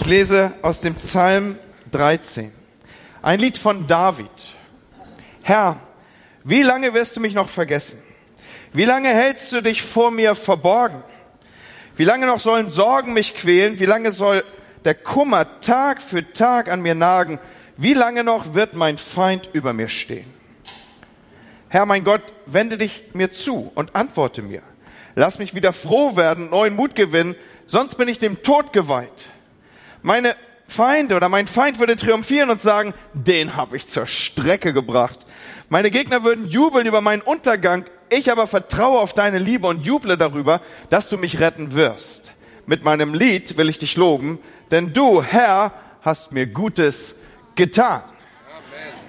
Ich lese aus dem Psalm 13. Ein Lied von David. Herr, wie lange wirst du mich noch vergessen? Wie lange hältst du dich vor mir verborgen? Wie lange noch sollen Sorgen mich quälen? Wie lange soll der Kummer Tag für Tag an mir nagen? Wie lange noch wird mein Feind über mir stehen? Herr mein Gott, wende dich mir zu und antworte mir. Lass mich wieder froh werden, neuen Mut gewinnen, sonst bin ich dem Tod geweiht. Meine Feinde oder mein Feind würde triumphieren und sagen, den habe ich zur Strecke gebracht. Meine Gegner würden jubeln über meinen Untergang, ich aber vertraue auf deine Liebe und juble darüber, dass du mich retten wirst. Mit meinem Lied will ich dich loben, denn du, Herr, hast mir Gutes getan.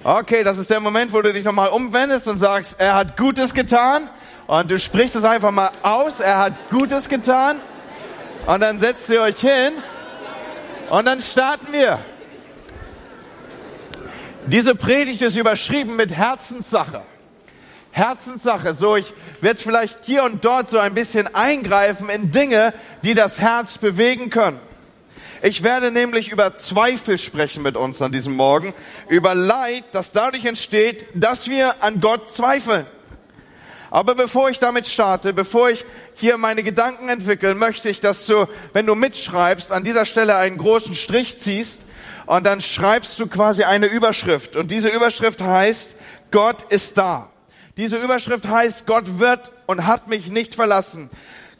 Okay, das ist der Moment, wo du dich nochmal umwendest und sagst, er hat Gutes getan. Und du sprichst es einfach mal aus, er hat Gutes getan. Und dann setzt ihr euch hin und dann starten wir. Diese Predigt ist überschrieben mit Herzenssache. Herzenssache. So, ich werde vielleicht hier und dort so ein bisschen eingreifen in Dinge, die das Herz bewegen können. Ich werde nämlich über Zweifel sprechen mit uns an diesem Morgen, über Leid, das dadurch entsteht, dass wir an Gott zweifeln. Aber bevor ich damit starte, bevor ich hier meine Gedanken entwickle, möchte ich, dass du, wenn du mitschreibst, an dieser Stelle einen großen Strich ziehst und dann schreibst du quasi eine Überschrift. Und diese Überschrift heißt, Gott ist da. Diese Überschrift heißt, Gott wird und hat mich nicht verlassen.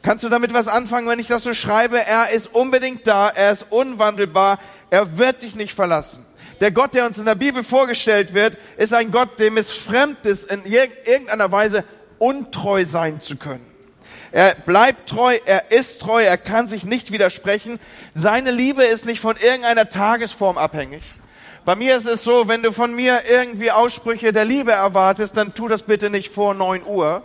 Kannst du damit was anfangen, wenn ich das so schreibe? Er ist unbedingt da, er ist unwandelbar, er wird dich nicht verlassen. Der Gott, der uns in der Bibel vorgestellt wird, ist ein Gott, dem es fremd ist, in irgendeiner Weise untreu sein zu können. Er bleibt treu, er ist treu, er kann sich nicht widersprechen. Seine Liebe ist nicht von irgendeiner Tagesform abhängig. Bei mir ist es so, wenn du von mir irgendwie Aussprüche der Liebe erwartest, dann tu das bitte nicht vor neun Uhr,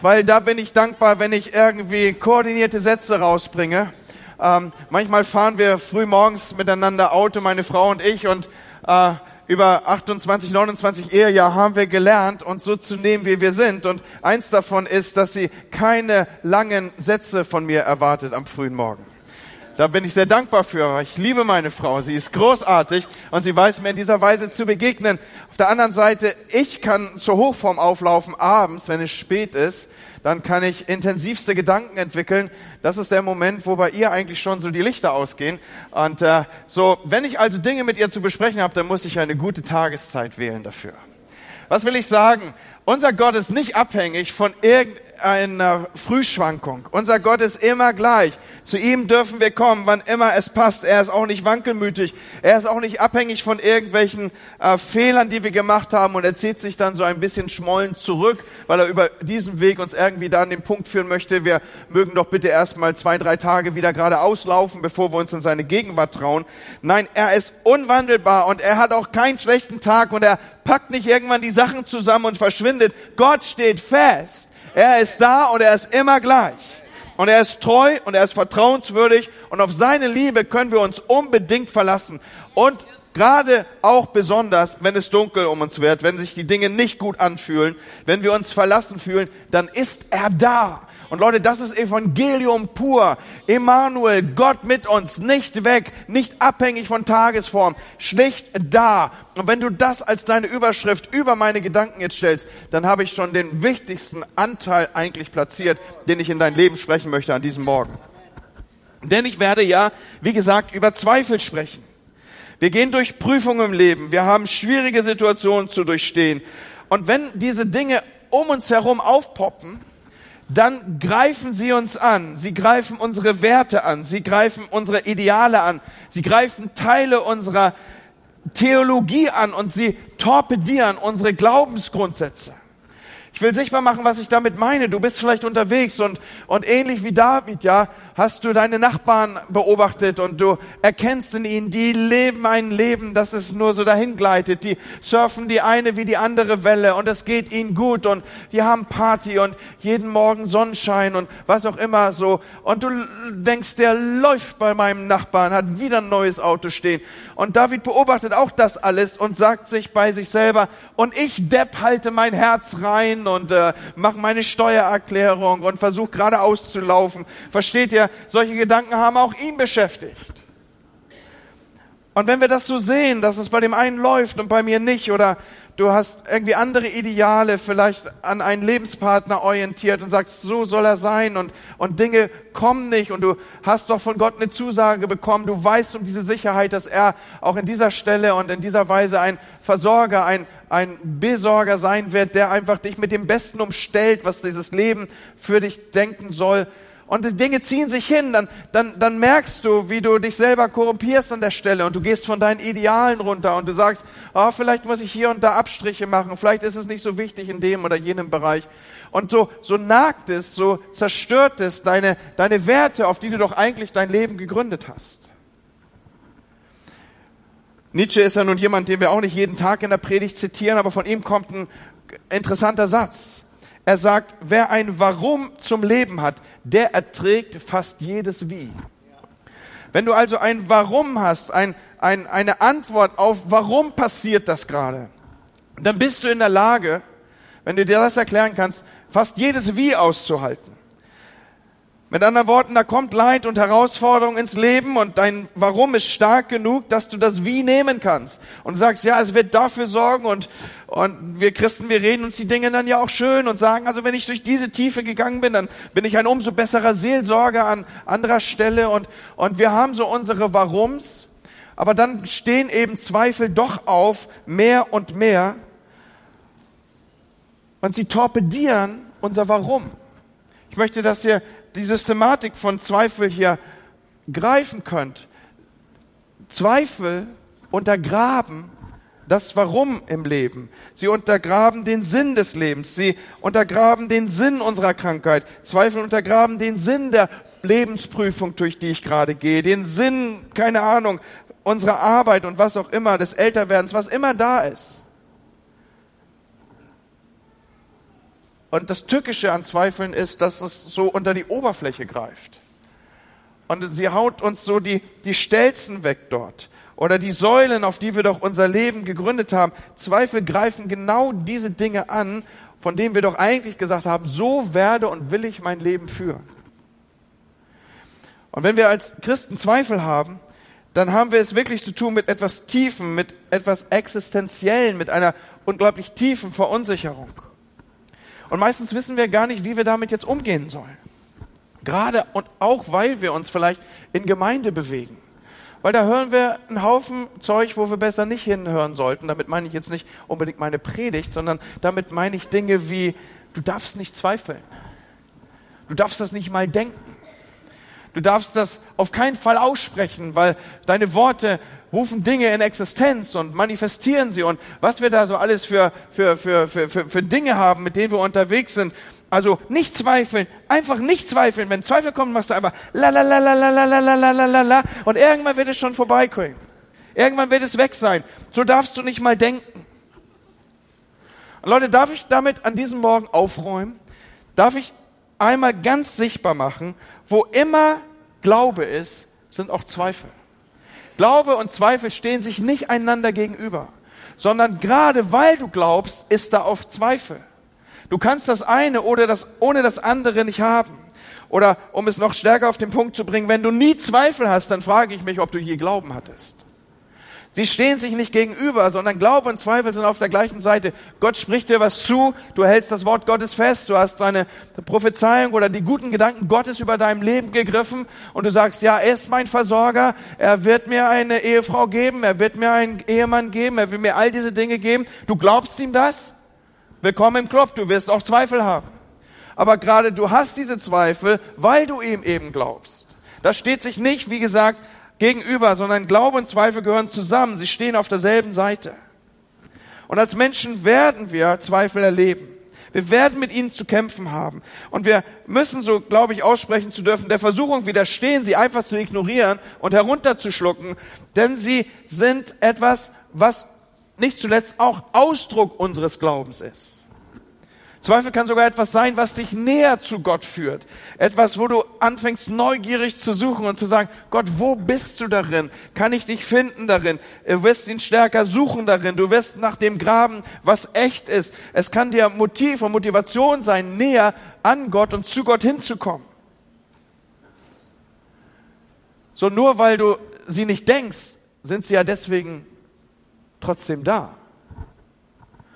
weil da bin ich dankbar, wenn ich irgendwie koordinierte Sätze rausbringe. Ähm, manchmal fahren wir früh morgens miteinander Auto, meine Frau und ich, und äh, über 28, 29 Ehejahr haben wir gelernt, uns so zu nehmen, wie wir sind. Und eins davon ist, dass sie keine langen Sätze von mir erwartet am frühen Morgen. Da bin ich sehr dankbar für. Ich liebe meine Frau. Sie ist großartig und sie weiß mir in dieser Weise zu begegnen. Auf der anderen Seite, ich kann zur Hochform auflaufen abends, wenn es spät ist. Dann kann ich intensivste Gedanken entwickeln. Das ist der Moment, wo bei ihr eigentlich schon so die Lichter ausgehen. Und äh, so, wenn ich also Dinge mit ihr zu besprechen habe, dann muss ich eine gute Tageszeit wählen dafür. Was will ich sagen? Unser Gott ist nicht abhängig von irgendeiner Frühschwankung. Unser Gott ist immer gleich. Zu ihm dürfen wir kommen, wann immer es passt. Er ist auch nicht wankelmütig. Er ist auch nicht abhängig von irgendwelchen äh, Fehlern, die wir gemacht haben. Und er zieht sich dann so ein bisschen schmollen zurück, weil er über diesen Weg uns irgendwie da an den Punkt führen möchte. Wir mögen doch bitte erstmal zwei, drei Tage wieder geradeaus laufen, bevor wir uns in seine Gegenwart trauen. Nein, er ist unwandelbar und er hat auch keinen schlechten Tag und er packt nicht irgendwann die Sachen zusammen und verschwindet. Gott steht fest. Er ist da und er ist immer gleich. Und er ist treu und er ist vertrauenswürdig und auf seine Liebe können wir uns unbedingt verlassen. Und gerade auch besonders, wenn es dunkel um uns wird, wenn sich die Dinge nicht gut anfühlen, wenn wir uns verlassen fühlen, dann ist er da. Und Leute, das ist Evangelium pur. Emmanuel, Gott mit uns, nicht weg, nicht abhängig von Tagesform, schlicht da. Und wenn du das als deine Überschrift über meine Gedanken jetzt stellst, dann habe ich schon den wichtigsten Anteil eigentlich platziert, den ich in dein Leben sprechen möchte an diesem Morgen. Denn ich werde ja, wie gesagt, über Zweifel sprechen. Wir gehen durch Prüfungen im Leben. Wir haben schwierige Situationen zu durchstehen. Und wenn diese Dinge um uns herum aufpoppen, dann greifen sie uns an. Sie greifen unsere Werte an. Sie greifen unsere Ideale an. Sie greifen Teile unserer Theologie an und sie torpedieren unsere Glaubensgrundsätze. Ich will sichtbar machen, was ich damit meine. Du bist vielleicht unterwegs und, und ähnlich wie David, ja, hast du deine Nachbarn beobachtet und du erkennst in ihnen, die leben ein Leben, das es nur so dahin gleitet. Die surfen die eine wie die andere Welle und es geht ihnen gut und die haben Party und jeden Morgen Sonnenschein und was auch immer so. Und du denkst, der läuft bei meinem Nachbarn, hat wieder ein neues Auto stehen. Und David beobachtet auch das alles und sagt sich bei sich selber, und ich Depp halte mein Herz rein und äh, mache meine Steuererklärung und versuche geradeaus zu laufen. Versteht ihr? Solche Gedanken haben auch ihn beschäftigt. Und wenn wir das so sehen, dass es bei dem einen läuft und bei mir nicht, oder du hast irgendwie andere Ideale, vielleicht an einen Lebenspartner orientiert und sagst, so soll er sein und, und Dinge kommen nicht und du hast doch von Gott eine Zusage bekommen, du weißt um diese Sicherheit, dass er auch in dieser Stelle und in dieser Weise ein Versorger, ein, ein Besorger sein wird, der einfach dich mit dem Besten umstellt, was dieses Leben für dich denken soll und die Dinge ziehen sich hin, dann, dann, dann merkst du, wie du dich selber korrumpierst an der Stelle und du gehst von deinen Idealen runter und du sagst, oh, vielleicht muss ich hier und da Abstriche machen, vielleicht ist es nicht so wichtig in dem oder jenem Bereich. Und so, so nagt es, so zerstört es deine, deine Werte, auf die du doch eigentlich dein Leben gegründet hast. Nietzsche ist ja nun jemand, den wir auch nicht jeden Tag in der Predigt zitieren, aber von ihm kommt ein interessanter Satz. Er sagt, wer ein Warum zum Leben hat, der erträgt fast jedes Wie. Wenn du also ein Warum hast, ein, ein, eine Antwort auf, warum passiert das gerade, dann bist du in der Lage, wenn du dir das erklären kannst, fast jedes Wie auszuhalten. Mit anderen Worten, da kommt Leid und Herausforderung ins Leben und dein Warum ist stark genug, dass du das Wie nehmen kannst. Und sagst, ja, es wird dafür sorgen und, und wir Christen, wir reden uns die Dinge dann ja auch schön und sagen, also wenn ich durch diese Tiefe gegangen bin, dann bin ich ein umso besserer Seelsorger an anderer Stelle und, und wir haben so unsere Warums. Aber dann stehen eben Zweifel doch auf, mehr und mehr. Und sie torpedieren unser Warum. Ich möchte, dass ihr die Systematik von Zweifel hier greifen könnt. Zweifel untergraben das Warum im Leben. Sie untergraben den Sinn des Lebens. Sie untergraben den Sinn unserer Krankheit. Zweifel untergraben den Sinn der Lebensprüfung, durch die ich gerade gehe. Den Sinn, keine Ahnung, unserer Arbeit und was auch immer, des Älterwerdens, was immer da ist. Und das Tückische an Zweifeln ist, dass es so unter die Oberfläche greift. Und sie haut uns so die, die Stelzen weg dort. Oder die Säulen, auf die wir doch unser Leben gegründet haben. Zweifel greifen genau diese Dinge an, von denen wir doch eigentlich gesagt haben, so werde und will ich mein Leben führen. Und wenn wir als Christen Zweifel haben, dann haben wir es wirklich zu tun mit etwas Tiefen, mit etwas Existenziellen, mit einer unglaublich tiefen Verunsicherung. Und meistens wissen wir gar nicht, wie wir damit jetzt umgehen sollen. Gerade und auch, weil wir uns vielleicht in Gemeinde bewegen. Weil da hören wir einen Haufen Zeug, wo wir besser nicht hinhören sollten. Damit meine ich jetzt nicht unbedingt meine Predigt, sondern damit meine ich Dinge wie, du darfst nicht zweifeln. Du darfst das nicht mal denken. Du darfst das auf keinen Fall aussprechen, weil deine Worte rufen Dinge in Existenz und manifestieren sie und was wir da so alles für, für, für, für, für, für Dinge haben, mit denen wir unterwegs sind. Also nicht zweifeln, einfach nicht zweifeln. Wenn Zweifel kommen, machst du einfach la la la la la la la la la la la und irgendwann wird es schon vorbeikommen. Irgendwann wird es weg sein. So darfst du nicht mal denken. Und Leute, darf ich damit an diesem Morgen aufräumen? Darf ich einmal ganz sichtbar machen, wo immer Glaube ist, sind auch Zweifel. Glaube und Zweifel stehen sich nicht einander gegenüber, sondern gerade weil du glaubst, ist da auch Zweifel. Du kannst das eine oder das ohne das andere nicht haben. Oder um es noch stärker auf den Punkt zu bringen, wenn du nie Zweifel hast, dann frage ich mich, ob du je Glauben hattest. Sie stehen sich nicht gegenüber, sondern Glaube und Zweifel sind auf der gleichen Seite. Gott spricht dir was zu, du hältst das Wort Gottes fest, du hast deine Prophezeiung oder die guten Gedanken Gottes über deinem Leben gegriffen und du sagst, ja, er ist mein Versorger, er wird mir eine Ehefrau geben, er wird mir einen Ehemann geben, er will mir all diese Dinge geben. Du glaubst ihm das? Willkommen im Club, du wirst auch Zweifel haben. Aber gerade du hast diese Zweifel, weil du ihm eben glaubst. Das steht sich nicht, wie gesagt, gegenüber, sondern Glaube und Zweifel gehören zusammen. Sie stehen auf derselben Seite. Und als Menschen werden wir Zweifel erleben. Wir werden mit ihnen zu kämpfen haben. Und wir müssen, so glaube ich, aussprechen zu dürfen, der Versuchung widerstehen, sie einfach zu ignorieren und herunterzuschlucken. Denn sie sind etwas, was nicht zuletzt auch Ausdruck unseres Glaubens ist. Zweifel kann sogar etwas sein, was dich näher zu Gott führt. Etwas, wo du anfängst neugierig zu suchen und zu sagen, Gott, wo bist du darin? Kann ich dich finden darin? Du wirst ihn stärker suchen darin. Du wirst nach dem graben, was echt ist. Es kann dir Motiv und Motivation sein, näher an Gott und zu Gott hinzukommen. So nur weil du sie nicht denkst, sind sie ja deswegen trotzdem da.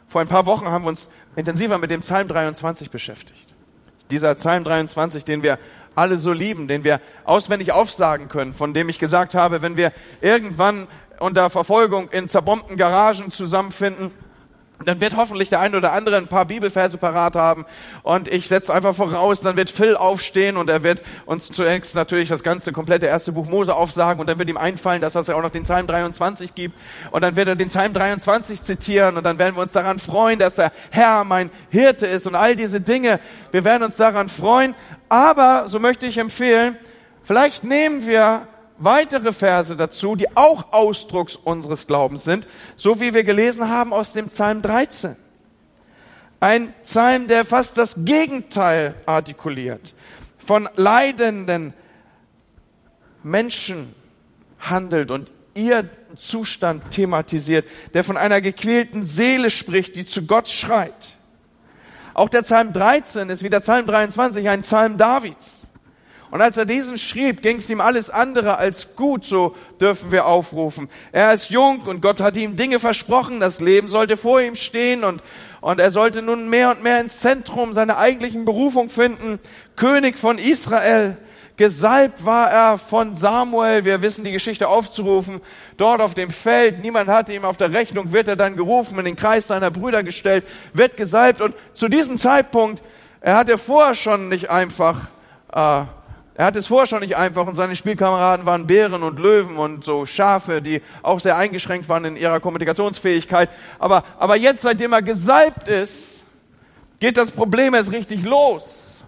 Vor ein paar Wochen haben wir uns intensiver mit dem Psalm 23 beschäftigt. Dieser Psalm 23, den wir alle so lieben, den wir auswendig aufsagen können, von dem ich gesagt habe, wenn wir irgendwann unter Verfolgung in zerbombten Garagen zusammenfinden, dann wird hoffentlich der ein oder andere ein paar Bibelverse parat haben. Und ich setze einfach voraus, dann wird Phil aufstehen und er wird uns zunächst natürlich das ganze komplette erste Buch Mose aufsagen und dann wird ihm einfallen, dass es ja auch noch den Psalm 23 gibt. Und dann wird er den Psalm 23 zitieren und dann werden wir uns daran freuen, dass der Herr mein Hirte ist und all diese Dinge. Wir werden uns daran freuen, aber so möchte ich empfehlen, vielleicht nehmen wir weitere Verse dazu, die auch Ausdruck unseres Glaubens sind, so wie wir gelesen haben aus dem Psalm 13. Ein Psalm, der fast das Gegenteil artikuliert, von leidenden Menschen handelt und ihr Zustand thematisiert, der von einer gequälten Seele spricht, die zu Gott schreit. Auch der Psalm 13 ist wie der Psalm 23 ein Psalm Davids. Und als er diesen schrieb, ging es ihm alles andere als gut, so dürfen wir aufrufen. Er ist jung und Gott hat ihm Dinge versprochen, das Leben sollte vor ihm stehen und, und er sollte nun mehr und mehr ins Zentrum seiner eigentlichen Berufung finden. König von Israel. Gesalbt war er von Samuel, wir wissen die Geschichte aufzurufen, dort auf dem Feld, niemand hatte ihm auf der Rechnung, wird er dann gerufen, in den Kreis seiner Brüder gestellt, wird gesalbt und zu diesem Zeitpunkt, er hatte vorher schon nicht einfach äh, er hatte es vorher schon nicht einfach und seine Spielkameraden waren Bären und Löwen und so Schafe, die auch sehr eingeschränkt waren in ihrer Kommunikationsfähigkeit. Aber, aber jetzt, seitdem er gesalbt ist, geht das Problem erst richtig los.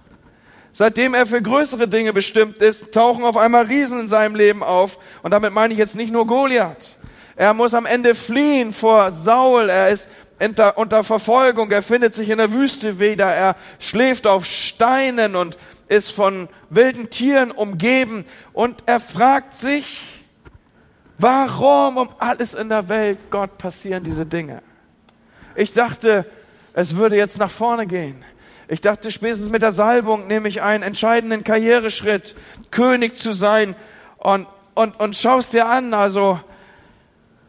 Seitdem er für größere Dinge bestimmt ist, tauchen auf einmal Riesen in seinem Leben auf. Und damit meine ich jetzt nicht nur Goliath. Er muss am Ende fliehen vor Saul. Er ist unter, Verfolgung. Er findet sich in der Wüste wieder. Er schläft auf Steinen und ist von wilden Tieren umgeben und er fragt sich, warum um alles in der Welt, Gott, passieren diese Dinge? Ich dachte, es würde jetzt nach vorne gehen. Ich dachte, spätestens mit der Salbung nehme ich einen entscheidenden Karriereschritt, König zu sein und, und, und schaust dir an, also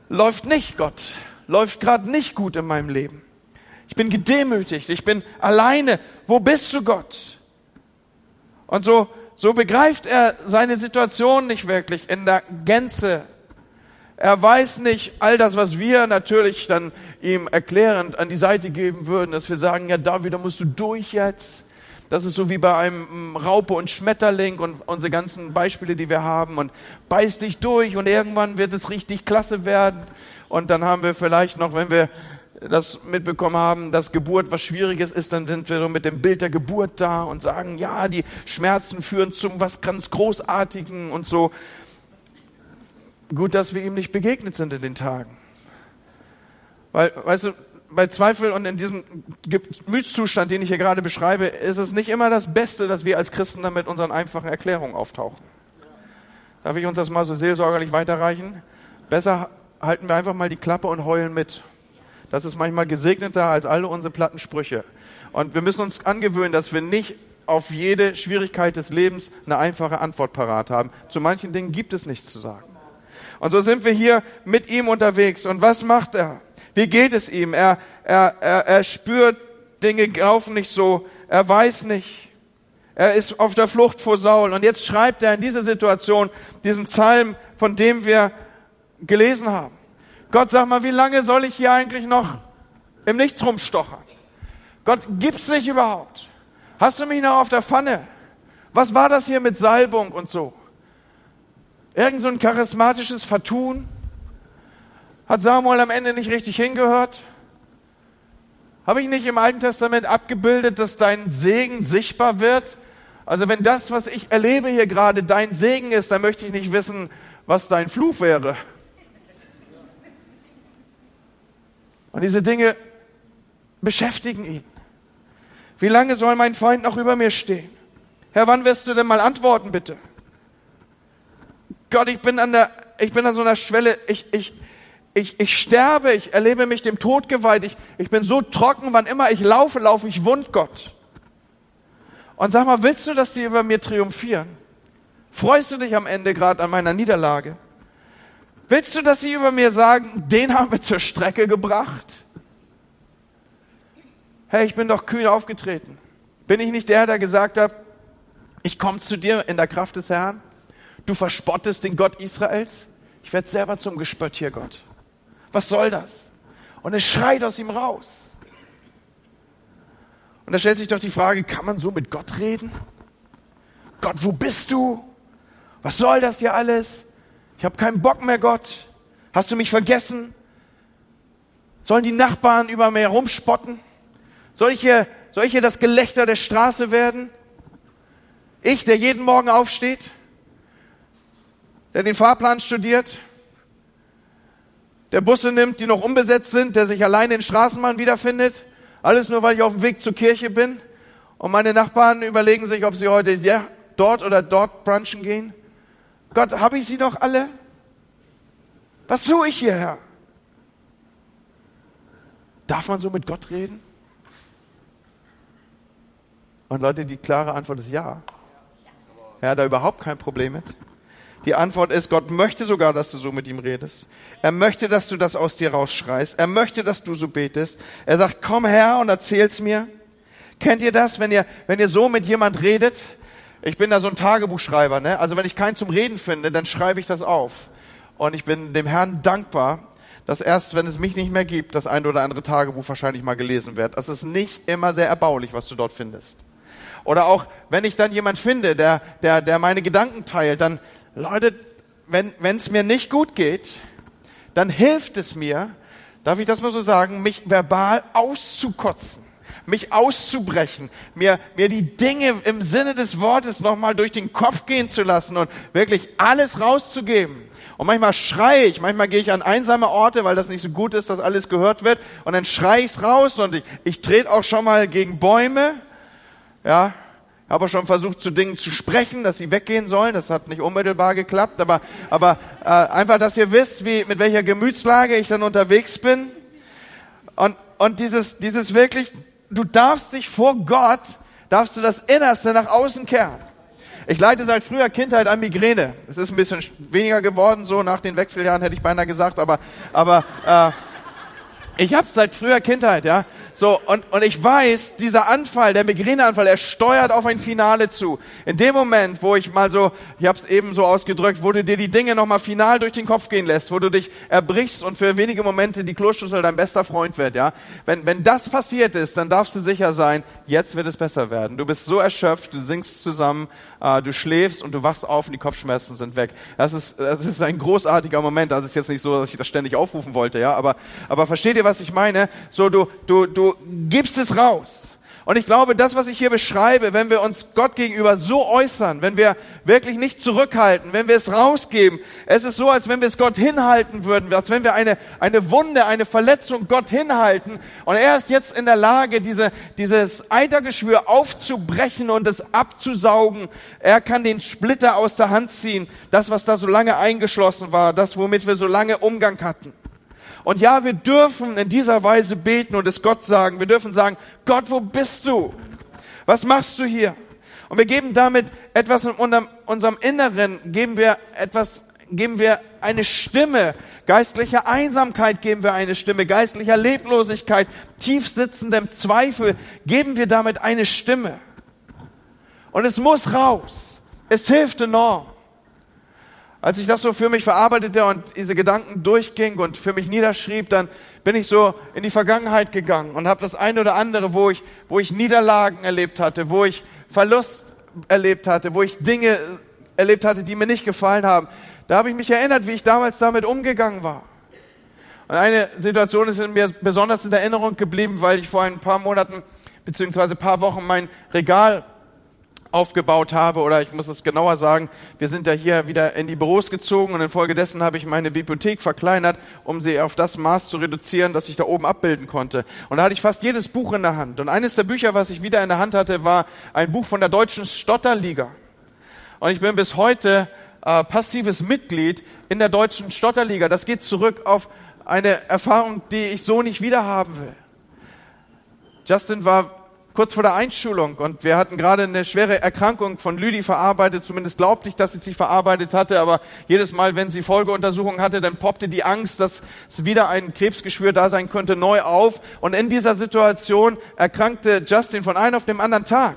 läuft nicht, Gott, läuft gerade nicht gut in meinem Leben. Ich bin gedemütigt, ich bin alleine. Wo bist du, Gott? Und so, so begreift er seine Situation nicht wirklich in der Gänze. Er weiß nicht all das, was wir natürlich dann ihm erklärend an die Seite geben würden, dass wir sagen, ja, David, da musst du durch jetzt. Das ist so wie bei einem Raupe und Schmetterling und unsere ganzen Beispiele, die wir haben und beiß dich durch und irgendwann wird es richtig klasse werden. Und dann haben wir vielleicht noch, wenn wir das mitbekommen haben, dass Geburt was Schwieriges ist, dann sind wir so mit dem Bild der Geburt da und sagen, ja, die Schmerzen führen zum was ganz Großartigen und so. Gut, dass wir ihm nicht begegnet sind in den Tagen. Weil, weißt du, bei Zweifel und in diesem Gemütszustand, den ich hier gerade beschreibe, ist es nicht immer das Beste, dass wir als Christen dann mit unseren einfachen Erklärungen auftauchen. Darf ich uns das mal so seelsorgerlich weiterreichen? Besser halten wir einfach mal die Klappe und heulen mit. Das ist manchmal gesegneter als alle unsere platten Sprüche. Und wir müssen uns angewöhnen, dass wir nicht auf jede Schwierigkeit des Lebens eine einfache Antwort parat haben. Zu manchen Dingen gibt es nichts zu sagen. Und so sind wir hier mit ihm unterwegs. Und was macht er? Wie geht es ihm? Er, er, er, er spürt, Dinge laufen nicht so. Er weiß nicht. Er ist auf der Flucht vor Saul. Und jetzt schreibt er in dieser Situation diesen Psalm, von dem wir gelesen haben. Gott, sag mal, wie lange soll ich hier eigentlich noch im Nichts rumstochern? Gott, gibt's dich überhaupt? Hast du mich noch auf der Pfanne? Was war das hier mit Salbung und so? Irgend so ein charismatisches Vertun? Hat Samuel am Ende nicht richtig hingehört? Habe ich nicht im Alten Testament abgebildet, dass dein Segen sichtbar wird? Also wenn das, was ich erlebe hier gerade, dein Segen ist, dann möchte ich nicht wissen, was dein Fluch wäre. Und diese Dinge beschäftigen ihn. Wie lange soll mein Feind noch über mir stehen? Herr, wann wirst du denn mal antworten, bitte? Gott, ich bin an der, ich bin an so einer Schwelle, ich, ich, ich, ich sterbe, ich erlebe mich dem Tod geweiht, ich, ich bin so trocken, wann immer ich laufe, laufe ich wund, Gott. Und sag mal, willst du, dass die über mir triumphieren? Freust du dich am Ende gerade an meiner Niederlage? Willst du, dass sie über mir sagen, den haben wir zur Strecke gebracht? Hey, ich bin doch kühn aufgetreten. Bin ich nicht der, der gesagt hat, ich komme zu dir in der Kraft des Herrn? Du verspottest den Gott Israels? Ich werde selber zum Gespött hier, Gott. Was soll das? Und es schreit aus ihm raus. Und da stellt sich doch die Frage, kann man so mit Gott reden? Gott, wo bist du? Was soll das hier alles? Ich habe keinen Bock mehr, Gott. Hast du mich vergessen? Sollen die Nachbarn über mir herumspotten? Soll ich hier, soll ich hier das Gelächter der Straße werden? Ich, der jeden Morgen aufsteht, der den Fahrplan studiert, der Busse nimmt, die noch unbesetzt sind, der sich alleine in Straßenbahn wiederfindet. Alles nur, weil ich auf dem Weg zur Kirche bin. Und meine Nachbarn überlegen sich, ob sie heute ja, dort oder dort brunchen gehen. Gott, habe ich sie doch alle? Was tue ich hierher? Darf man so mit Gott reden? Und Leute, die klare Antwort ist ja. Er hat da überhaupt kein Problem mit. Die Antwort ist, Gott möchte sogar, dass du so mit ihm redest. Er möchte, dass du das aus dir rausschreist. Er möchte, dass du so betest. Er sagt, komm her und erzähl's mir. Kennt ihr das, wenn ihr, wenn ihr so mit jemand redet? Ich bin da so ein Tagebuchschreiber, ne? Also wenn ich keinen zum Reden finde, dann schreibe ich das auf. Und ich bin dem Herrn dankbar, dass erst, wenn es mich nicht mehr gibt, das ein oder andere Tagebuch wahrscheinlich mal gelesen wird. Das ist nicht immer sehr erbaulich, was du dort findest. Oder auch, wenn ich dann jemand finde, der, der, der meine Gedanken teilt, dann, Leute, wenn es mir nicht gut geht, dann hilft es mir, darf ich das mal so sagen, mich verbal auszukotzen, mich auszubrechen, mir, mir die Dinge im Sinne des Wortes nochmal durch den Kopf gehen zu lassen und wirklich alles rauszugeben. Und manchmal schreie ich, manchmal gehe ich an einsame Orte, weil das nicht so gut ist, dass alles gehört wird. Und dann schreie ich's raus und ich, ich trete auch schon mal gegen Bäume. Ja, habe auch schon versucht, zu Dingen zu sprechen, dass sie weggehen sollen. Das hat nicht unmittelbar geklappt, aber, aber äh, einfach, dass ihr wisst, wie, mit welcher Gemütslage ich dann unterwegs bin. Und, und dieses, dieses wirklich, du darfst dich vor Gott, darfst du das Innerste nach außen kehren. Ich leide seit früher Kindheit an Migräne. Es ist ein bisschen weniger geworden, so nach den Wechseljahren hätte ich beinahe gesagt, aber, aber äh, ich habe seit früher Kindheit, ja. So, und, und ich weiß, dieser Anfall, der Migräneanfall, er steuert auf ein Finale zu. In dem Moment, wo ich mal so, ich habe es eben so ausgedrückt, wo du dir die Dinge nochmal final durch den Kopf gehen lässt, wo du dich erbrichst und für wenige Momente die Kloschüssel dein bester Freund wird, ja. Wenn, wenn das passiert ist, dann darfst du sicher sein, jetzt wird es besser werden. Du bist so erschöpft, du singst zusammen, äh, du schläfst und du wachst auf und die Kopfschmerzen sind weg. Das ist, das ist ein großartiger Moment. Das ist jetzt nicht so, dass ich das ständig aufrufen wollte, ja. Aber, aber versteht ihr, was ich meine? So, du, du, du gibst es raus. Und ich glaube, das, was ich hier beschreibe, wenn wir uns Gott gegenüber so äußern, wenn wir wirklich nicht zurückhalten, wenn wir es rausgeben, es ist so, als wenn wir es Gott hinhalten würden, als wenn wir eine, eine Wunde, eine Verletzung Gott hinhalten. Und er ist jetzt in der Lage, diese, dieses Eitergeschwür aufzubrechen und es abzusaugen. Er kann den Splitter aus der Hand ziehen, das, was da so lange eingeschlossen war, das, womit wir so lange Umgang hatten. Und ja, wir dürfen in dieser Weise beten und es Gott sagen. Wir dürfen sagen, Gott, wo bist du? Was machst du hier? Und wir geben damit etwas in unserem Inneren, geben wir etwas, geben wir eine Stimme. Geistlicher Einsamkeit geben wir eine Stimme. Geistlicher Leblosigkeit, tiefsitzendem Zweifel geben wir damit eine Stimme. Und es muss raus. Es hilft enorm. Als ich das so für mich verarbeitete und diese Gedanken durchging und für mich niederschrieb, dann bin ich so in die Vergangenheit gegangen und habe das eine oder andere, wo ich, wo ich Niederlagen erlebt hatte, wo ich Verlust erlebt hatte, wo ich Dinge erlebt hatte, die mir nicht gefallen haben. Da habe ich mich erinnert, wie ich damals damit umgegangen war. Und eine Situation ist in mir besonders in Erinnerung geblieben, weil ich vor ein paar Monaten beziehungsweise paar Wochen mein Regal aufgebaut habe oder ich muss es genauer sagen, wir sind da hier wieder in die Büros gezogen und infolgedessen habe ich meine Bibliothek verkleinert, um sie auf das Maß zu reduzieren, dass ich da oben abbilden konnte. Und da hatte ich fast jedes Buch in der Hand. Und eines der Bücher, was ich wieder in der Hand hatte, war ein Buch von der Deutschen Stotterliga. Und ich bin bis heute äh, passives Mitglied in der Deutschen Stotterliga. Das geht zurück auf eine Erfahrung, die ich so nicht wieder haben will. Justin war kurz vor der Einschulung und wir hatten gerade eine schwere Erkrankung von Lüdi verarbeitet. Zumindest glaubte ich, dass sie sich verarbeitet hatte, aber jedes Mal, wenn sie Folgeuntersuchungen hatte, dann poppte die Angst, dass es wieder ein Krebsgeschwür da sein könnte, neu auf. Und in dieser Situation erkrankte Justin von einem auf dem anderen Tag.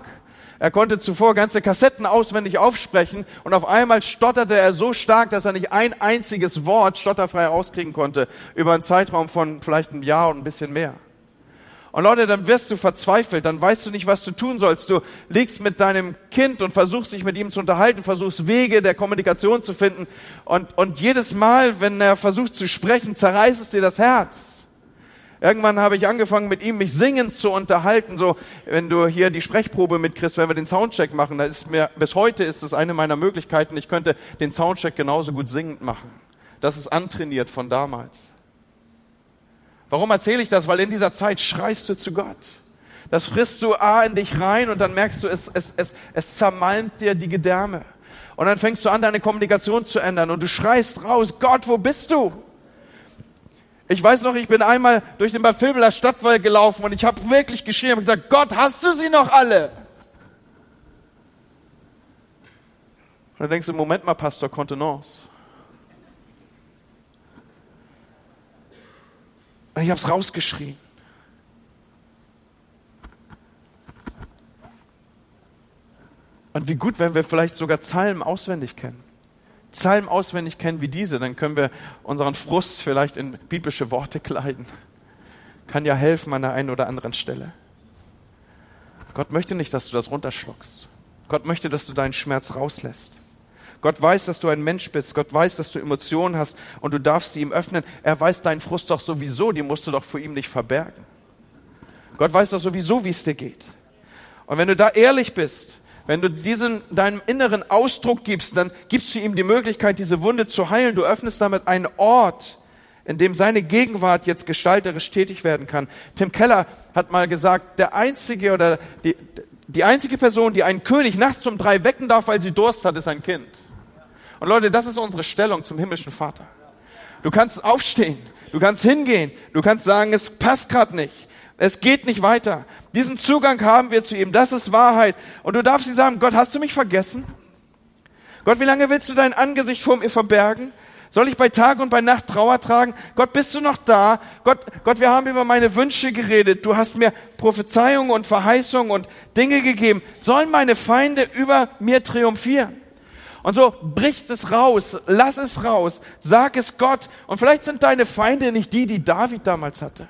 Er konnte zuvor ganze Kassetten auswendig aufsprechen und auf einmal stotterte er so stark, dass er nicht ein einziges Wort stotterfrei rauskriegen konnte über einen Zeitraum von vielleicht einem Jahr und ein bisschen mehr. Und Leute, dann wirst du verzweifelt, dann weißt du nicht, was du tun sollst. Du liegst mit deinem Kind und versuchst dich mit ihm zu unterhalten, versuchst Wege der Kommunikation zu finden. Und, und jedes Mal, wenn er versucht zu sprechen, zerreißt es dir das Herz. Irgendwann habe ich angefangen, mit ihm mich singend zu unterhalten. So, wenn du hier die Sprechprobe mitkriegst, wenn wir den Soundcheck machen, da ist mir, bis heute ist das eine meiner Möglichkeiten. Ich könnte den Soundcheck genauso gut singend machen. Das ist antrainiert von damals. Warum erzähle ich das? Weil in dieser Zeit schreist du zu Gott. Das frisst du A in dich rein und dann merkst du, es, es, es, es zermalmt dir die Gedärme. Und dann fängst du an, deine Kommunikation zu ändern und du schreist raus, Gott, wo bist du? Ich weiß noch, ich bin einmal durch den Bad Vilbeler Stadtwall gelaufen und ich habe wirklich geschrien und gesagt, Gott, hast du sie noch alle? Und dann denkst du, Moment mal, Pastor, Kontenance. Und ich habe es rausgeschrien. Und wie gut, wenn wir vielleicht sogar Psalmen auswendig kennen. Psalmen auswendig kennen wie diese, dann können wir unseren Frust vielleicht in biblische Worte kleiden. Kann ja helfen an der einen oder anderen Stelle. Gott möchte nicht, dass du das runterschluckst. Gott möchte, dass du deinen Schmerz rauslässt. Gott weiß, dass du ein Mensch bist. Gott weiß, dass du Emotionen hast und du darfst sie ihm öffnen. Er weiß deinen Frust doch sowieso, die musst du doch vor ihm nicht verbergen. Gott weiß doch sowieso, wie es dir geht. Und wenn du da ehrlich bist, wenn du diesen deinem inneren Ausdruck gibst, dann gibst du ihm die Möglichkeit, diese Wunde zu heilen. Du öffnest damit einen Ort, in dem seine Gegenwart jetzt gestalterisch tätig werden kann. Tim Keller hat mal gesagt, der einzige oder die, die einzige Person, die einen König nachts um drei wecken darf, weil sie Durst hat, ist ein Kind. Und Leute, das ist unsere Stellung zum himmlischen Vater. Du kannst aufstehen, du kannst hingehen, du kannst sagen, es passt gerade nicht, es geht nicht weiter. Diesen Zugang haben wir zu ihm, das ist Wahrheit. Und du darfst ihm sagen, Gott, hast du mich vergessen? Gott, wie lange willst du dein Angesicht vor mir verbergen? Soll ich bei Tag und bei Nacht Trauer tragen? Gott, bist du noch da? Gott, Gott, wir haben über meine Wünsche geredet. Du hast mir Prophezeiungen und Verheißungen und Dinge gegeben. Sollen meine Feinde über mir triumphieren? Und so bricht es raus, lass es raus, sag es Gott. Und vielleicht sind deine Feinde nicht die, die David damals hatte.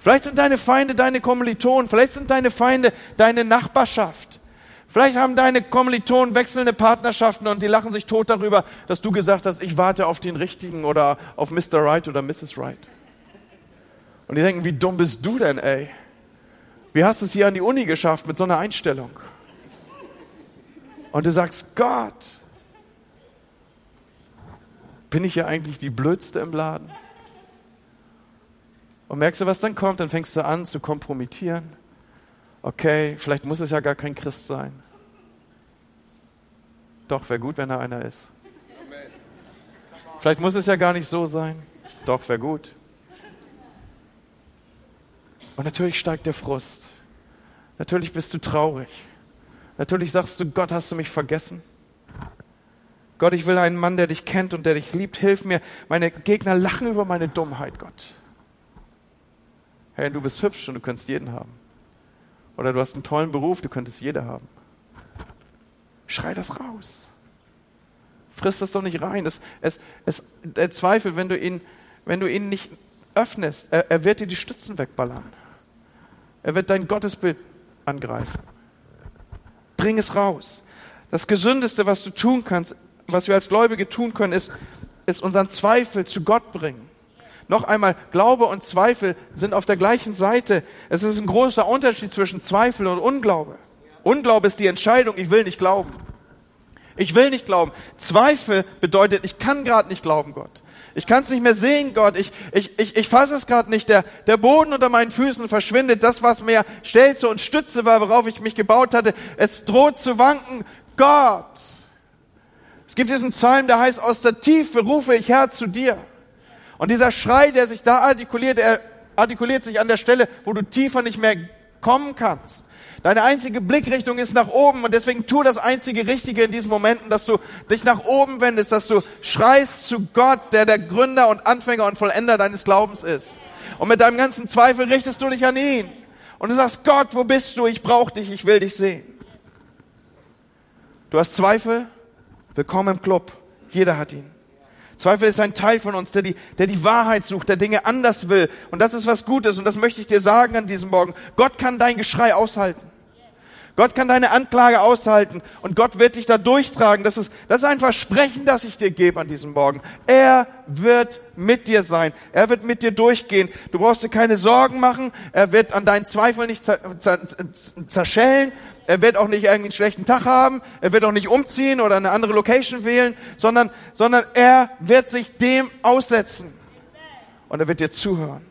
Vielleicht sind deine Feinde deine Kommilitonen, vielleicht sind deine Feinde deine Nachbarschaft. Vielleicht haben deine Kommilitonen wechselnde Partnerschaften und die lachen sich tot darüber, dass du gesagt hast, ich warte auf den Richtigen oder auf Mr. Right oder Mrs. Right. Und die denken, wie dumm bist du denn, ey? Wie hast du es hier an die Uni geschafft mit so einer Einstellung? Und du sagst, Gott, bin ich ja eigentlich die Blödste im Laden? Und merkst du, was dann kommt? Dann fängst du an zu kompromittieren. Okay, vielleicht muss es ja gar kein Christ sein. Doch, wäre gut, wenn er einer ist. Vielleicht muss es ja gar nicht so sein. Doch, wäre gut. Und natürlich steigt der Frust. Natürlich bist du traurig. Natürlich sagst du, Gott, hast du mich vergessen? Gott, ich will einen Mann, der dich kennt und der dich liebt. Hilf mir. Meine Gegner lachen über meine Dummheit, Gott. Hey, du bist hübsch und du könntest jeden haben. Oder du hast einen tollen Beruf, du könntest jeder haben. Schrei das raus. Friss das doch nicht rein. Es, es, es, der Zweifel, wenn du ihn, wenn du ihn nicht öffnest, er, er wird dir die Stützen wegballern. Er wird dein Gottesbild angreifen. Bring es raus. Das Gesündeste, was du tun kannst, was wir als Gläubige tun können, ist, ist unseren Zweifel zu Gott bringen. Noch einmal, Glaube und Zweifel sind auf der gleichen Seite. Es ist ein großer Unterschied zwischen Zweifel und Unglaube. Unglaube ist die Entscheidung, ich will nicht glauben. Ich will nicht glauben. Zweifel bedeutet, ich kann gerade nicht glauben, Gott. Ich kann es nicht mehr sehen, Gott. Ich, ich, ich, ich fasse es gerade nicht. Der, der Boden unter meinen Füßen verschwindet. Das, was mir Stelze und Stütze war, worauf ich mich gebaut hatte, es droht zu wanken. Gott, es gibt diesen Psalm, der heißt, aus der Tiefe rufe ich Herr zu dir. Und dieser Schrei, der sich da artikuliert, er artikuliert sich an der Stelle, wo du tiefer nicht mehr kommen kannst. Deine einzige Blickrichtung ist nach oben und deswegen tu das einzige Richtige in diesen Momenten, dass du dich nach oben wendest, dass du schreist zu Gott, der der Gründer und Anfänger und Vollender deines Glaubens ist. Und mit deinem ganzen Zweifel richtest du dich an ihn. Und du sagst, Gott, wo bist du? Ich brauche dich, ich will dich sehen. Du hast Zweifel? Willkommen im Club. Jeder hat ihn. Zweifel ist ein Teil von uns, der die, der die Wahrheit sucht, der Dinge anders will. Und das ist was Gutes. Und das möchte ich dir sagen an diesem Morgen. Gott kann dein Geschrei aushalten. Gott kann deine Anklage aushalten und Gott wird dich da durchtragen. Das ist, das ist ein Versprechen, das ich dir gebe an diesem Morgen. Er wird mit dir sein. Er wird mit dir durchgehen. Du brauchst dir keine Sorgen machen. Er wird an deinen Zweifeln nicht zerschellen. Er wird auch nicht irgendwie einen schlechten Tag haben. Er wird auch nicht umziehen oder eine andere Location wählen, sondern, sondern er wird sich dem aussetzen. Und er wird dir zuhören.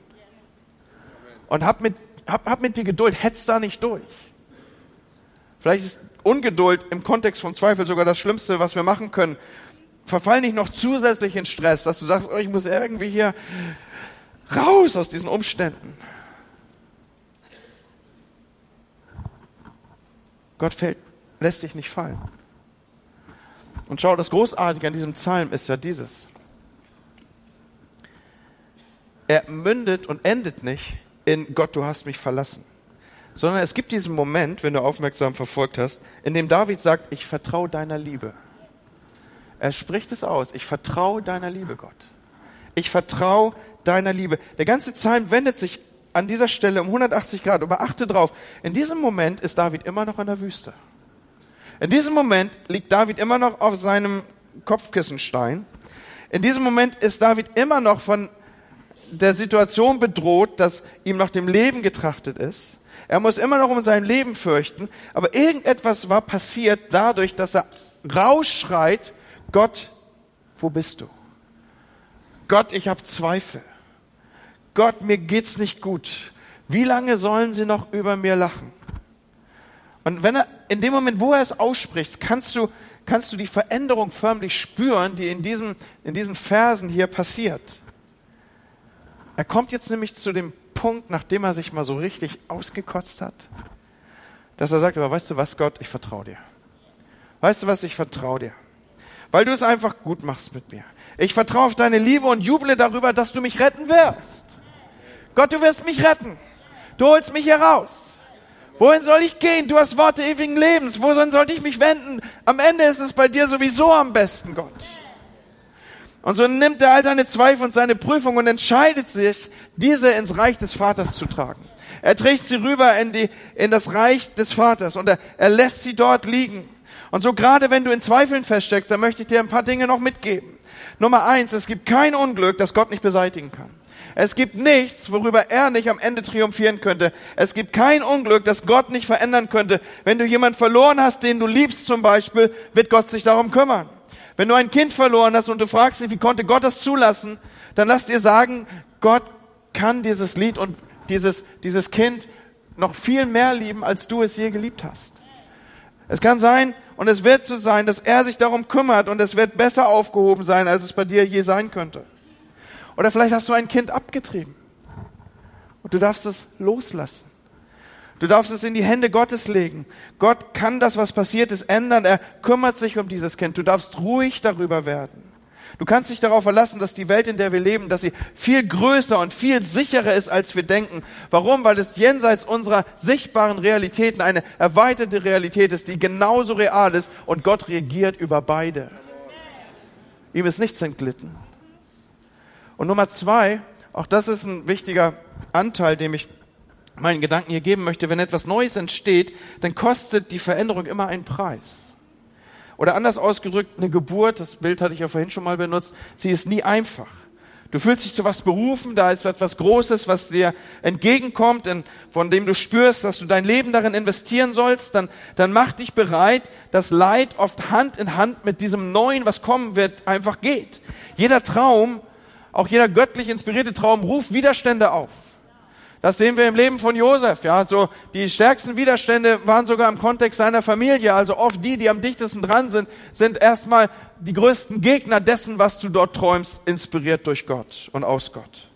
Und hab mit, hab, hab mit dir Geduld. Hetz da nicht durch. Vielleicht ist Ungeduld im Kontext vom Zweifel sogar das Schlimmste, was wir machen können. Verfall nicht noch zusätzlich in Stress, dass du sagst, oh, ich muss irgendwie hier raus aus diesen Umständen. Gott fällt, lässt dich nicht fallen. Und schau, das Großartige an diesem Psalm ist ja dieses. Er mündet und endet nicht in Gott, du hast mich verlassen sondern es gibt diesen Moment, wenn du aufmerksam verfolgt hast, in dem David sagt, ich vertraue deiner Liebe. Er spricht es aus, ich vertraue deiner Liebe, Gott. Ich vertraue deiner Liebe. Der ganze Psalm wendet sich an dieser Stelle um 180 Grad, aber achte drauf, in diesem Moment ist David immer noch in der Wüste. In diesem Moment liegt David immer noch auf seinem Kopfkissenstein. In diesem Moment ist David immer noch von der Situation bedroht, dass ihm nach dem Leben getrachtet ist. Er muss immer noch um sein Leben fürchten, aber irgendetwas war passiert dadurch, dass er rausschreit, Gott, wo bist du? Gott, ich habe Zweifel. Gott, mir geht's nicht gut. Wie lange sollen sie noch über mir lachen? Und wenn er, in dem Moment, wo er es ausspricht, kannst du, kannst du die Veränderung förmlich spüren, die in diesem, in diesen Versen hier passiert. Er kommt jetzt nämlich zu dem Punkt, nachdem er sich mal so richtig ausgekotzt hat, dass er sagt, aber weißt du was, Gott, ich vertraue dir. Weißt du was, ich vertraue dir. Weil du es einfach gut machst mit mir. Ich vertraue auf deine Liebe und juble darüber, dass du mich retten wirst. Gott, du wirst mich retten. Du holst mich hier raus. Wohin soll ich gehen? Du hast Worte ewigen Lebens. Wohin sollte ich mich wenden? Am Ende ist es bei dir sowieso am besten, Gott. Und so nimmt er all seine Zweifel und seine Prüfung und entscheidet sich, diese ins Reich des Vaters zu tragen. Er trägt sie rüber in, die, in das Reich des Vaters und er, er lässt sie dort liegen. Und so gerade wenn du in Zweifeln feststeckst, dann möchte ich dir ein paar Dinge noch mitgeben. Nummer eins, es gibt kein Unglück, das Gott nicht beseitigen kann. Es gibt nichts, worüber er nicht am Ende triumphieren könnte. Es gibt kein Unglück, das Gott nicht verändern könnte. Wenn du jemanden verloren hast, den du liebst zum Beispiel, wird Gott sich darum kümmern. Wenn du ein Kind verloren hast und du fragst dich, wie konnte Gott das zulassen, dann lass dir sagen, Gott kann dieses Lied und dieses, dieses Kind noch viel mehr lieben, als du es je geliebt hast. Es kann sein und es wird so sein, dass er sich darum kümmert und es wird besser aufgehoben sein, als es bei dir je sein könnte. Oder vielleicht hast du ein Kind abgetrieben und du darfst es loslassen. Du darfst es in die Hände Gottes legen. Gott kann das, was passiert ist, ändern. Er kümmert sich um dieses Kind. Du darfst ruhig darüber werden. Du kannst dich darauf verlassen, dass die Welt, in der wir leben, dass sie viel größer und viel sicherer ist, als wir denken. Warum? Weil es jenseits unserer sichtbaren Realitäten eine erweiterte Realität ist, die genauso real ist und Gott regiert über beide. Ihm ist nichts entglitten. Und Nummer zwei, auch das ist ein wichtiger Anteil, dem ich meinen Gedanken hier geben möchte, wenn etwas Neues entsteht, dann kostet die Veränderung immer einen Preis. Oder anders ausgedrückt, eine Geburt, das Bild hatte ich ja vorhin schon mal benutzt, sie ist nie einfach. Du fühlst dich zu was berufen, da ist etwas Großes, was dir entgegenkommt, von dem du spürst, dass du dein Leben darin investieren sollst, dann, dann mach dich bereit, dass Leid oft Hand in Hand mit diesem Neuen, was kommen wird, einfach geht. Jeder Traum, auch jeder göttlich inspirierte Traum ruft Widerstände auf. Das sehen wir im Leben von Josef. Ja, so die stärksten Widerstände waren sogar im Kontext seiner Familie. Also oft die, die am dichtesten dran sind, sind erstmal die größten Gegner dessen, was du dort träumst, inspiriert durch Gott und aus Gott.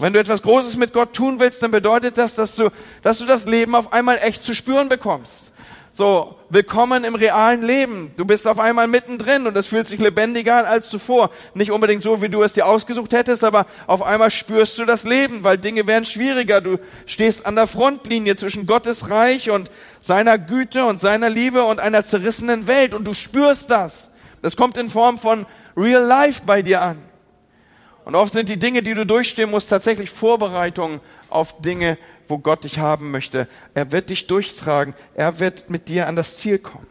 Wenn du etwas Großes mit Gott tun willst, dann bedeutet das, dass du, dass du das Leben auf einmal echt zu spüren bekommst. So, willkommen im realen Leben. Du bist auf einmal mittendrin und es fühlt sich lebendiger an als zuvor. Nicht unbedingt so, wie du es dir ausgesucht hättest, aber auf einmal spürst du das Leben, weil Dinge werden schwieriger. Du stehst an der Frontlinie zwischen Gottes Reich und seiner Güte und seiner Liebe und einer zerrissenen Welt und du spürst das. Das kommt in Form von Real Life bei dir an. Und oft sind die Dinge, die du durchstehen musst, tatsächlich Vorbereitungen auf Dinge, wo Gott dich haben möchte. Er wird dich durchtragen. Er wird mit dir an das Ziel kommen.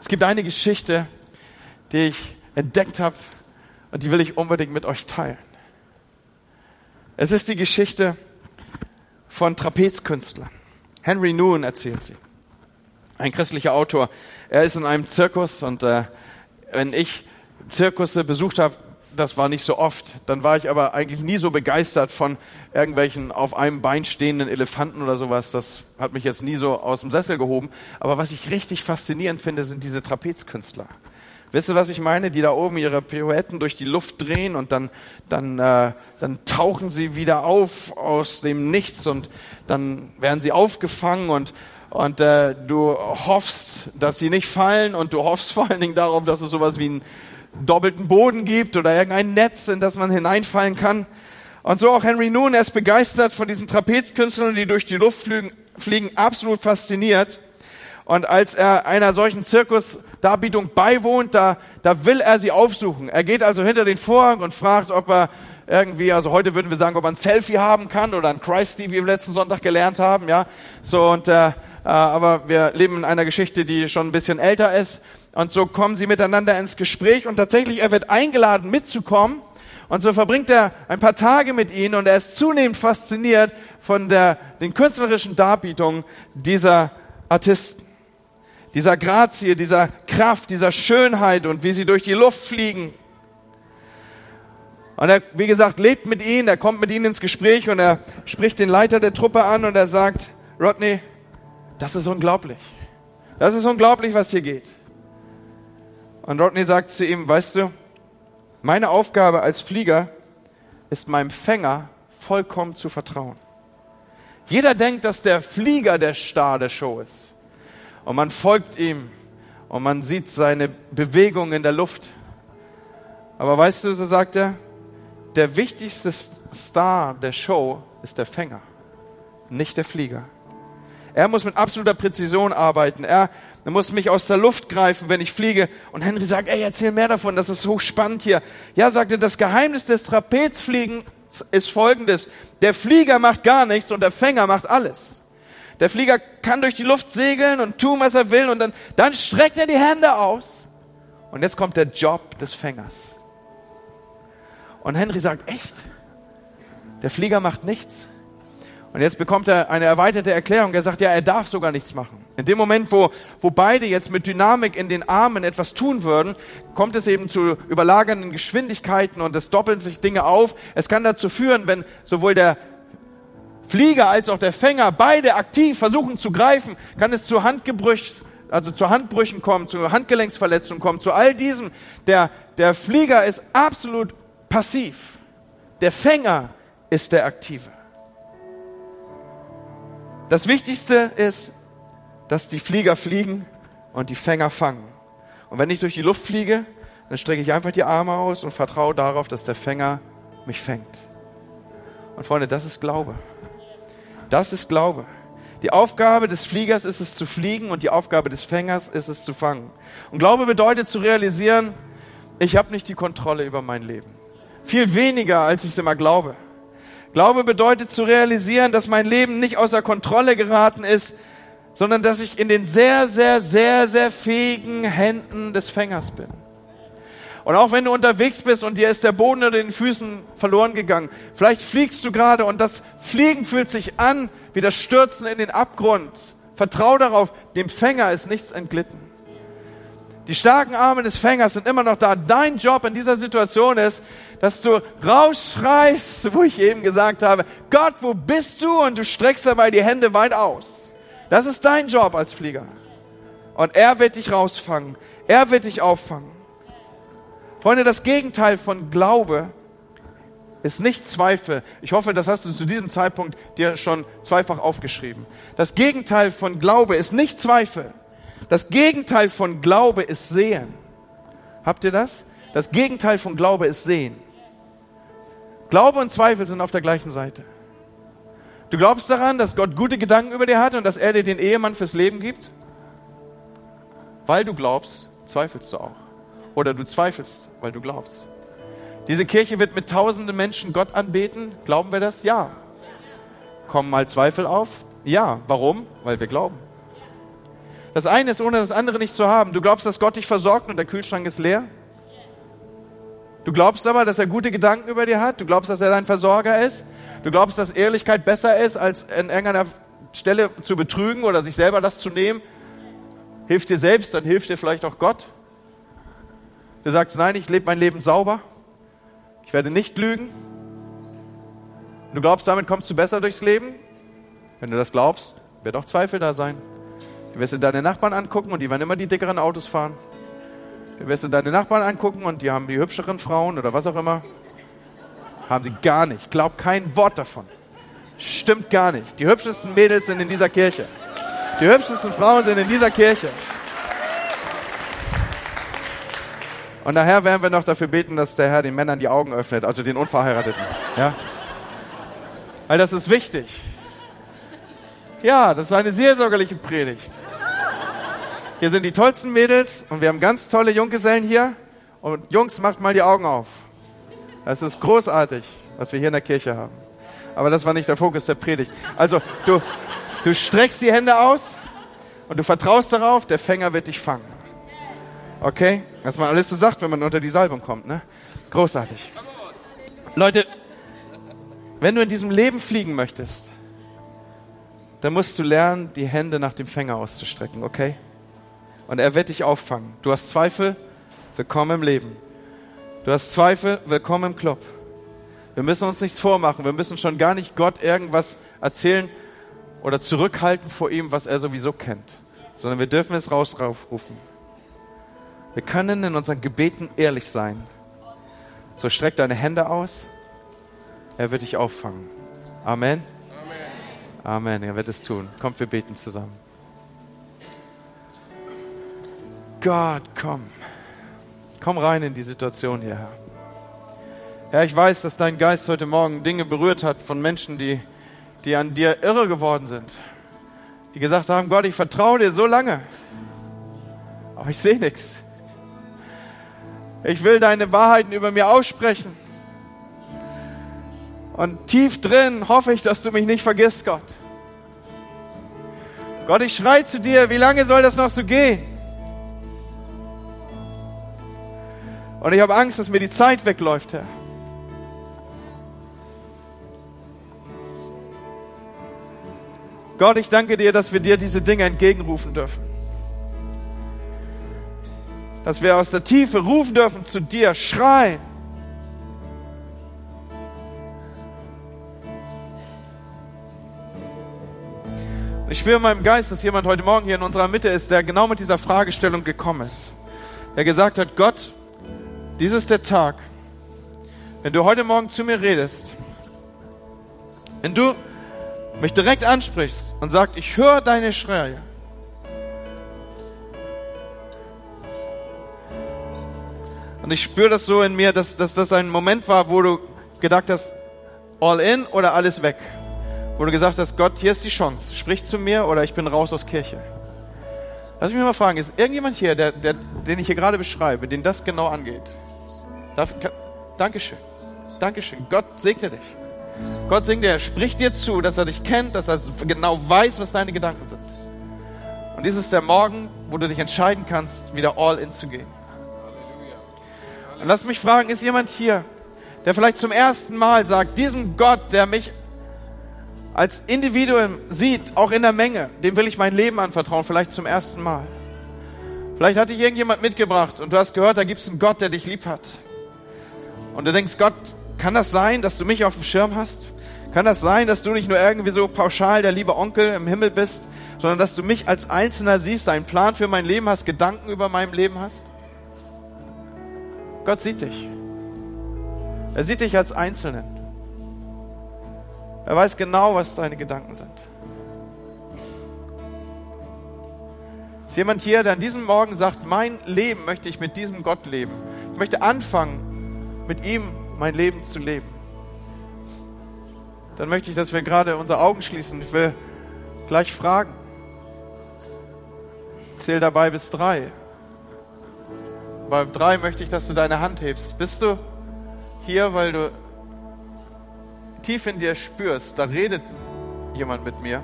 Es gibt eine Geschichte, die ich entdeckt habe und die will ich unbedingt mit euch teilen. Es ist die Geschichte von Trapezkünstlern. Henry Noon erzählt sie. Ein christlicher Autor. Er ist in einem Zirkus und äh, wenn ich Zirkusse besucht habe, das war nicht so oft. Dann war ich aber eigentlich nie so begeistert von irgendwelchen auf einem Bein stehenden Elefanten oder sowas. Das hat mich jetzt nie so aus dem Sessel gehoben. Aber was ich richtig faszinierend finde, sind diese Trapezkünstler. Wisst ihr, was ich meine? Die da oben ihre Pirouetten durch die Luft drehen und dann, dann, äh, dann tauchen sie wieder auf aus dem Nichts und dann werden sie aufgefangen und, und äh, du hoffst, dass sie nicht fallen und du hoffst vor allen Dingen darauf, dass es sowas wie ein doppelten Boden gibt oder irgendein Netz, in das man hineinfallen kann. Und so auch Henry Noon, er ist begeistert von diesen Trapezkünstlern, die durch die Luft fliegen, fliegen absolut fasziniert. Und als er einer solchen Zirkusdarbietung beiwohnt, da, da will er sie aufsuchen. Er geht also hinter den Vorhang und fragt, ob er irgendwie, also heute würden wir sagen, ob er ein Selfie haben kann oder ein Christ, wie wir letzten Sonntag gelernt haben, ja. So und äh, äh, aber wir leben in einer Geschichte, die schon ein bisschen älter ist. Und so kommen sie miteinander ins Gespräch und tatsächlich, er wird eingeladen mitzukommen. Und so verbringt er ein paar Tage mit ihnen und er ist zunehmend fasziniert von der, den künstlerischen Darbietungen dieser Artisten. Dieser Grazie, dieser Kraft, dieser Schönheit und wie sie durch die Luft fliegen. Und er, wie gesagt, lebt mit ihnen, er kommt mit ihnen ins Gespräch und er spricht den Leiter der Truppe an und er sagt, Rodney, das ist unglaublich. Das ist unglaublich, was hier geht. Und Rodney sagt zu ihm, weißt du, meine Aufgabe als Flieger ist meinem Fänger vollkommen zu vertrauen. Jeder denkt, dass der Flieger der Star der Show ist. Und man folgt ihm und man sieht seine Bewegung in der Luft. Aber weißt du, so sagt er, der wichtigste Star der Show ist der Fänger, nicht der Flieger. Er muss mit absoluter Präzision arbeiten. Er er muss mich aus der Luft greifen, wenn ich fliege. Und Henry sagt, ey, erzähl mehr davon, das ist hochspannend hier. Ja, sagte, das Geheimnis des Trapezfliegens ist folgendes. Der Flieger macht gar nichts und der Fänger macht alles. Der Flieger kann durch die Luft segeln und tun, was er will und dann, dann streckt er die Hände aus. Und jetzt kommt der Job des Fängers. Und Henry sagt, echt? Der Flieger macht nichts? Und jetzt bekommt er eine erweiterte Erklärung. Er sagt, ja, er darf sogar nichts machen. In dem Moment, wo, wo beide jetzt mit Dynamik in den Armen etwas tun würden, kommt es eben zu überlagernden Geschwindigkeiten und es doppeln sich Dinge auf. Es kann dazu führen, wenn sowohl der Flieger als auch der Fänger beide aktiv versuchen zu greifen, kann es zu Handgebrüchen, also zu Handbrüchen kommen, zu Handgelenksverletzungen kommen, zu all diesem. Der, der Flieger ist absolut passiv. Der Fänger ist der Aktive. Das Wichtigste ist, dass die Flieger fliegen und die Fänger fangen. Und wenn ich durch die Luft fliege, dann strecke ich einfach die Arme aus und vertraue darauf, dass der Fänger mich fängt. Und Freunde, das ist Glaube. Das ist Glaube. Die Aufgabe des Fliegers ist es zu fliegen und die Aufgabe des Fängers ist es zu fangen. Und Glaube bedeutet zu realisieren, ich habe nicht die Kontrolle über mein Leben. Viel weniger, als ich es immer glaube. Glaube bedeutet zu realisieren, dass mein Leben nicht außer Kontrolle geraten ist, sondern dass ich in den sehr, sehr, sehr, sehr fähigen Händen des Fängers bin. Und auch wenn du unterwegs bist und dir ist der Boden unter den Füßen verloren gegangen, vielleicht fliegst du gerade und das Fliegen fühlt sich an wie das Stürzen in den Abgrund. Vertrau darauf, dem Fänger ist nichts entglitten. Die starken Arme des Fängers sind immer noch da. Dein Job in dieser Situation ist, dass du rausschreist, wo ich eben gesagt habe, Gott, wo bist du? Und du streckst dabei die Hände weit aus. Das ist dein Job als Flieger. Und er wird dich rausfangen. Er wird dich auffangen. Freunde, das Gegenteil von Glaube ist nicht Zweifel. Ich hoffe, das hast du zu diesem Zeitpunkt dir schon zweifach aufgeschrieben. Das Gegenteil von Glaube ist nicht Zweifel. Das Gegenteil von Glaube ist Sehen. Habt ihr das? Das Gegenteil von Glaube ist Sehen. Glaube und Zweifel sind auf der gleichen Seite. Du glaubst daran, dass Gott gute Gedanken über dir hat und dass er dir den Ehemann fürs Leben gibt? Weil du glaubst, zweifelst du auch. Oder du zweifelst, weil du glaubst. Diese Kirche wird mit tausenden Menschen Gott anbeten. Glauben wir das? Ja. Kommen mal Zweifel auf? Ja. Warum? Weil wir glauben. Das eine ist ohne das andere nicht zu haben. Du glaubst, dass Gott dich versorgt und der Kühlschrank ist leer? Du glaubst aber, dass er gute Gedanken über dir hat? Du glaubst, dass er dein Versorger ist? Du glaubst, dass Ehrlichkeit besser ist, als an irgendeiner Stelle zu betrügen oder sich selber das zu nehmen? Hilft dir selbst, dann hilft dir vielleicht auch Gott. Du sagst, nein, ich lebe mein Leben sauber. Ich werde nicht lügen. Du glaubst, damit kommst du besser durchs Leben? Wenn du das glaubst, wird auch Zweifel da sein. Du wirst dir deine Nachbarn angucken und die werden immer die dickeren Autos fahren. Du wirst dir deine Nachbarn angucken und die haben die hübscheren Frauen oder was auch immer. Haben sie gar nicht. Glaub kein Wort davon. Stimmt gar nicht. Die hübschesten Mädels sind in dieser Kirche. Die hübschesten Frauen sind in dieser Kirche. Und nachher werden wir noch dafür beten, dass der Herr den Männern die Augen öffnet, also den Unverheirateten. Ja? Weil das ist wichtig. Ja, das ist eine seelsorgerliche Predigt. Hier sind die tollsten Mädels und wir haben ganz tolle Junggesellen hier. Und Jungs, macht mal die Augen auf. Das ist großartig, was wir hier in der Kirche haben. Aber das war nicht der Fokus der Predigt. Also, du, du streckst die Hände aus und du vertraust darauf, der Fänger wird dich fangen. Okay? Was man alles so sagt, wenn man unter die Salbung kommt, ne? Großartig. Leute, wenn du in diesem Leben fliegen möchtest, dann musst du lernen, die Hände nach dem Fänger auszustrecken, okay? Und er wird dich auffangen. Du hast Zweifel, willkommen im Leben. Du hast Zweifel, willkommen im Club. Wir müssen uns nichts vormachen. Wir müssen schon gar nicht Gott irgendwas erzählen oder zurückhalten vor ihm, was er sowieso kennt, sondern wir dürfen es rausrufen. Wir können in unseren Gebeten ehrlich sein. So streck deine Hände aus. Er wird dich auffangen. Amen. Amen. Amen. Er wird es tun. Kommt, wir beten zusammen. Gott, komm. Komm rein in die Situation hier, Herr. Herr, ich weiß, dass dein Geist heute Morgen Dinge berührt hat von Menschen, die, die an dir irre geworden sind. Die gesagt haben, Gott, ich vertraue dir so lange. Aber ich sehe nichts. Ich will deine Wahrheiten über mir aussprechen. Und tief drin hoffe ich, dass du mich nicht vergisst, Gott. Gott, ich schrei zu dir, wie lange soll das noch so gehen? Und ich habe Angst, dass mir die Zeit wegläuft, Herr. Gott, ich danke dir, dass wir dir diese Dinge entgegenrufen dürfen dass wir aus der Tiefe rufen dürfen zu dir, schreien. Ich spüre in meinem Geist, dass jemand heute Morgen hier in unserer Mitte ist, der genau mit dieser Fragestellung gekommen ist. Der gesagt hat, Gott, dies ist der Tag, wenn du heute Morgen zu mir redest, wenn du mich direkt ansprichst und sagst, ich höre deine Schreie, Und ich spüre das so in mir, dass, dass das ein Moment war, wo du gedacht hast, all in oder alles weg. Wo du gesagt hast, Gott, hier ist die Chance. Sprich zu mir oder ich bin raus aus Kirche. Lass mich mal fragen, ist irgendjemand hier, der, der, den ich hier gerade beschreibe, den das genau angeht? Darf, kann, Dankeschön. Dankeschön. Gott segne dich. Gott segne dir. Sprich dir zu, dass er dich kennt, dass er genau weiß, was deine Gedanken sind. Und dies ist der Morgen, wo du dich entscheiden kannst, wieder all in zu gehen. Und lass mich fragen, ist jemand hier, der vielleicht zum ersten Mal sagt, diesem Gott, der mich als Individuum sieht, auch in der Menge, dem will ich mein Leben anvertrauen, vielleicht zum ersten Mal. Vielleicht hat dich irgendjemand mitgebracht und du hast gehört, da gibt es einen Gott, der dich lieb hat. Und du denkst, Gott, kann das sein, dass du mich auf dem Schirm hast? Kann das sein, dass du nicht nur irgendwie so pauschal der liebe Onkel im Himmel bist, sondern dass du mich als Einzelner siehst, einen Plan für mein Leben hast, Gedanken über mein Leben hast? Gott sieht dich. Er sieht dich als Einzelnen. Er weiß genau, was deine Gedanken sind. Ist jemand hier, der an diesem Morgen sagt, mein Leben möchte ich mit diesem Gott leben. Ich möchte anfangen, mit ihm mein Leben zu leben. Dann möchte ich, dass wir gerade unsere Augen schließen. Ich will gleich fragen. Zähl dabei bis drei. Bei drei möchte ich, dass du deine Hand hebst. Bist du hier, weil du tief in dir spürst, da redet jemand mit mir,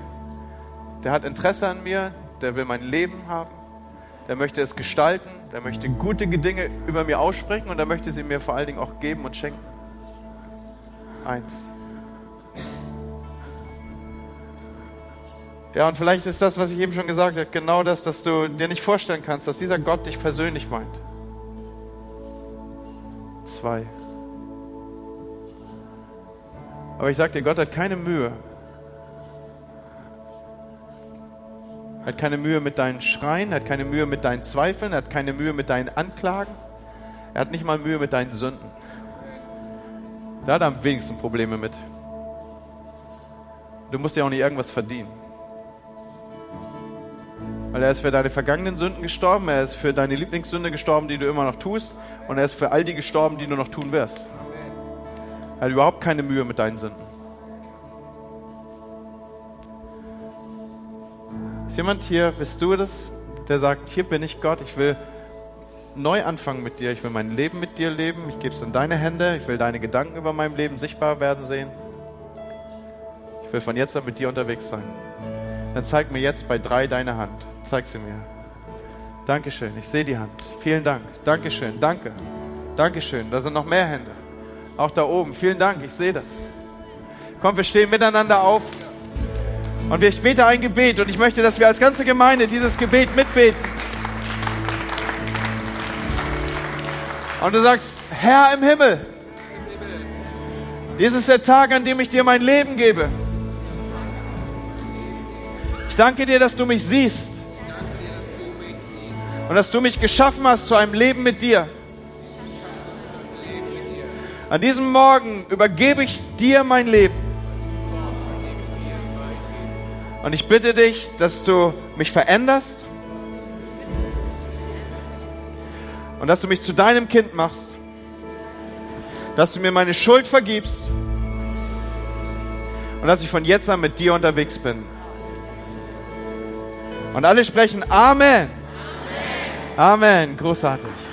der hat Interesse an mir, der will mein Leben haben, der möchte es gestalten, der möchte gute Dinge über mir aussprechen und der möchte sie mir vor allen Dingen auch geben und schenken. Eins. Ja, und vielleicht ist das, was ich eben schon gesagt habe, genau das, dass du dir nicht vorstellen kannst, dass dieser Gott dich persönlich meint. Zwei. Aber ich sage dir, Gott hat keine Mühe. Hat keine Mühe mit deinen Schreien, hat keine Mühe mit deinen Zweifeln, hat keine Mühe mit deinen Anklagen. Er hat nicht mal Mühe mit deinen Sünden. Da hat er am wenigsten Probleme mit. Du musst ja auch nicht irgendwas verdienen. Weil er ist für deine vergangenen Sünden gestorben, er ist für deine Lieblingssünde gestorben, die du immer noch tust, und er ist für all die gestorben, die du noch tun wirst. Er hat überhaupt keine Mühe mit deinen Sünden. Ist jemand hier, bist du das, der sagt, hier bin ich Gott, ich will neu anfangen mit dir, ich will mein Leben mit dir leben, ich gebe es in deine Hände, ich will deine Gedanken über mein Leben sichtbar werden sehen. Ich will von jetzt an mit dir unterwegs sein. Dann zeig mir jetzt bei drei deine Hand. Zeig sie mir. Dankeschön, ich sehe die Hand. Vielen Dank. Dankeschön, danke. Dankeschön, da sind noch mehr Hände. Auch da oben. Vielen Dank, ich sehe das. Komm, wir stehen miteinander auf. Und ich bete ein Gebet und ich möchte, dass wir als ganze Gemeinde dieses Gebet mitbeten. Und du sagst, Herr im Himmel, dies ist der Tag, an dem ich dir mein Leben gebe. Ich danke dir, dass du mich siehst und dass du mich geschaffen hast zu einem Leben mit dir. An diesem Morgen übergebe ich dir mein Leben. Und ich bitte dich, dass du mich veränderst und dass du mich zu deinem Kind machst, dass du mir meine Schuld vergibst und dass ich von jetzt an mit dir unterwegs bin. Und alle sprechen Amen. Amen. Amen. Großartig.